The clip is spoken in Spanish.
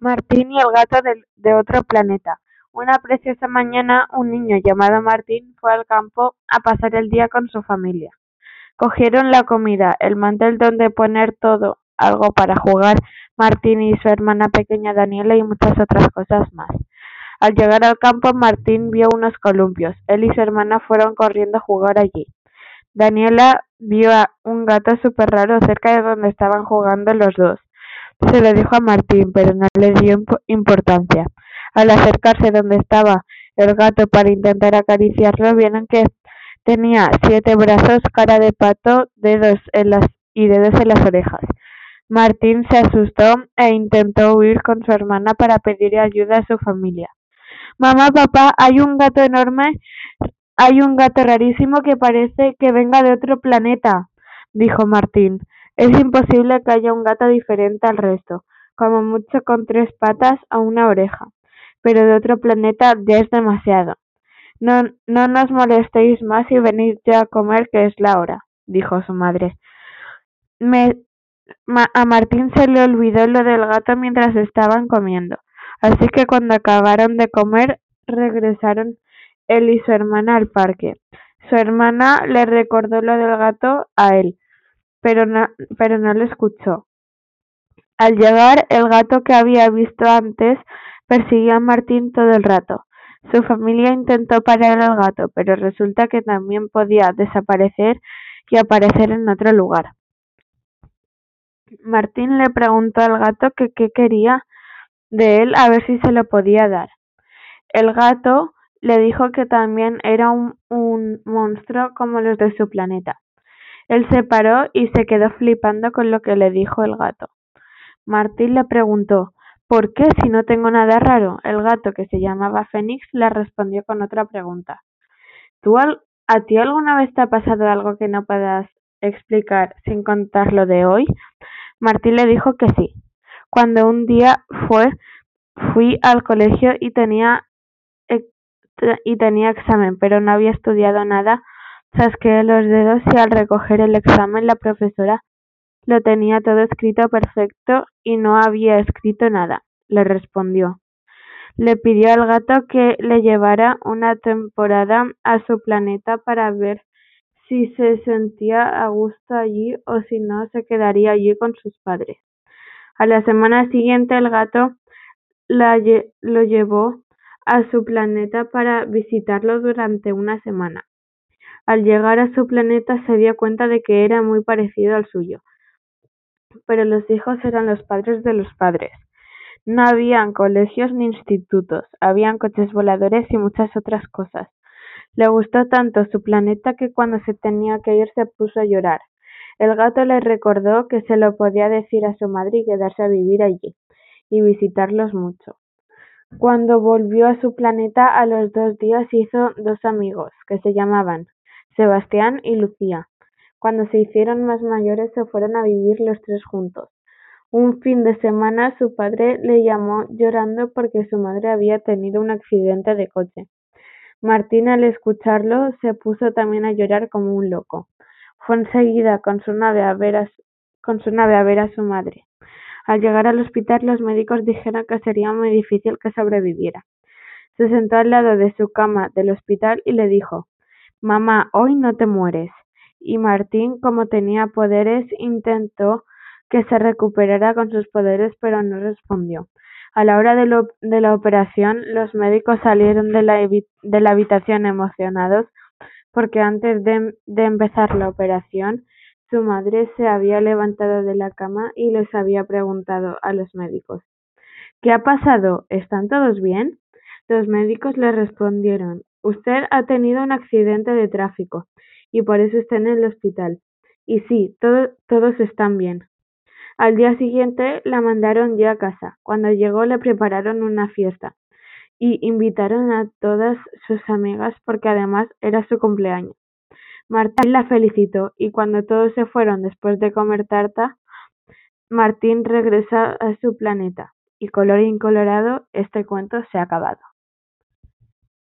Martín y el gato de otro planeta. Una preciosa mañana, un niño llamado Martín fue al campo a pasar el día con su familia. Cogieron la comida, el mantel donde poner todo, algo para jugar, Martín y su hermana pequeña Daniela y muchas otras cosas más. Al llegar al campo, Martín vio unos columpios. Él y su hermana fueron corriendo a jugar allí. Daniela vio a un gato súper raro cerca de donde estaban jugando los dos. Se lo dijo a Martín, pero no le dio importancia. Al acercarse donde estaba el gato para intentar acariciarlo, vieron que tenía siete brazos, cara de pato, dedos en las y dedos en las orejas. Martín se asustó e intentó huir con su hermana para pedir ayuda a su familia. Mamá, papá, hay un gato enorme, hay un gato rarísimo que parece que venga de otro planeta, dijo Martín. Es imposible que haya un gato diferente al resto, como mucho con tres patas o una oreja, pero de otro planeta ya es demasiado. No, no nos molestéis más y venid ya a comer que es la hora, dijo su madre. a Martín se le olvidó lo del gato mientras estaban comiendo, así que cuando acabaron de comer regresaron él y su hermana al parque. Su hermana le recordó lo del gato a él, pero no, pero no le escuchó. Al llegar, el gato que había visto antes persiguió a Martín todo el rato. Su familia intentó parar al gato, pero resulta que también podía desaparecer y aparecer en otro lugar. Martín le preguntó al gato que qué quería de él a ver si se lo podía dar. El gato le dijo que también era un, un monstruo como los de su planeta. Él se paró y se quedó flipando con lo que le dijo el gato. Martín le preguntó ¿Por qué si no tengo nada raro? El gato, que se llamaba Fénix, le respondió con otra pregunta. ¿Tú ¿A ti alguna vez te ha pasado algo que no puedas explicar sin contar lo de hoy? Martín le dijo que sí. Cuando un día fue, fui al colegio y tenía, y tenía examen, pero no había estudiado nada Chasqueé los dedos y al recoger el examen la profesora lo tenía todo escrito perfecto y no había escrito nada, le respondió. Le pidió al gato que le llevara una temporada a su planeta para ver si se sentía a gusto allí o si no se quedaría allí con sus padres. A la semana siguiente el gato lo llevó a su planeta para visitarlo durante una semana. Al llegar a su planeta se dio cuenta de que era muy parecido al suyo, pero los hijos eran los padres de los padres. No habían colegios ni institutos, habían coches voladores y muchas otras cosas. Le gustó tanto su planeta que cuando se tenía que ir se puso a llorar. El gato le recordó que se lo podía decir a su madre y quedarse a vivir allí, y visitarlos mucho. Cuando volvió a su planeta a los dos días hizo dos amigos, que se llamaban Sebastián y Lucía. Cuando se hicieron más mayores se fueron a vivir los tres juntos. Un fin de semana su padre le llamó llorando porque su madre había tenido un accidente de coche. Martín al escucharlo se puso también a llorar como un loco. Fue enseguida con su nave a ver a con su nave a ver a su madre. Al llegar al hospital los médicos dijeron que sería muy difícil que sobreviviera. Se sentó al lado de su cama del hospital y le dijo Mamá, hoy no te mueres. Y Martín, como tenía poderes, intentó que se recuperara con sus poderes, pero no respondió. A la hora de, la operación, los médicos salieron de la, habitación emocionados porque antes de, de empezar la operación, su madre se había levantado de la cama y les había preguntado a los médicos ¿Qué ha pasado? ¿Están todos bien? Los médicos le respondieron Usted ha tenido un accidente de tráfico y por eso está en el hospital. Y sí, todos están bien. Al día siguiente la mandaron ya a casa. Cuando llegó le prepararon una fiesta y invitaron a todas sus amigas porque además era su cumpleaños. Martín la felicitó y cuando todos se fueron después de comer tarta, Martín regresa a su planeta y color incolorado este cuento se ha acabado.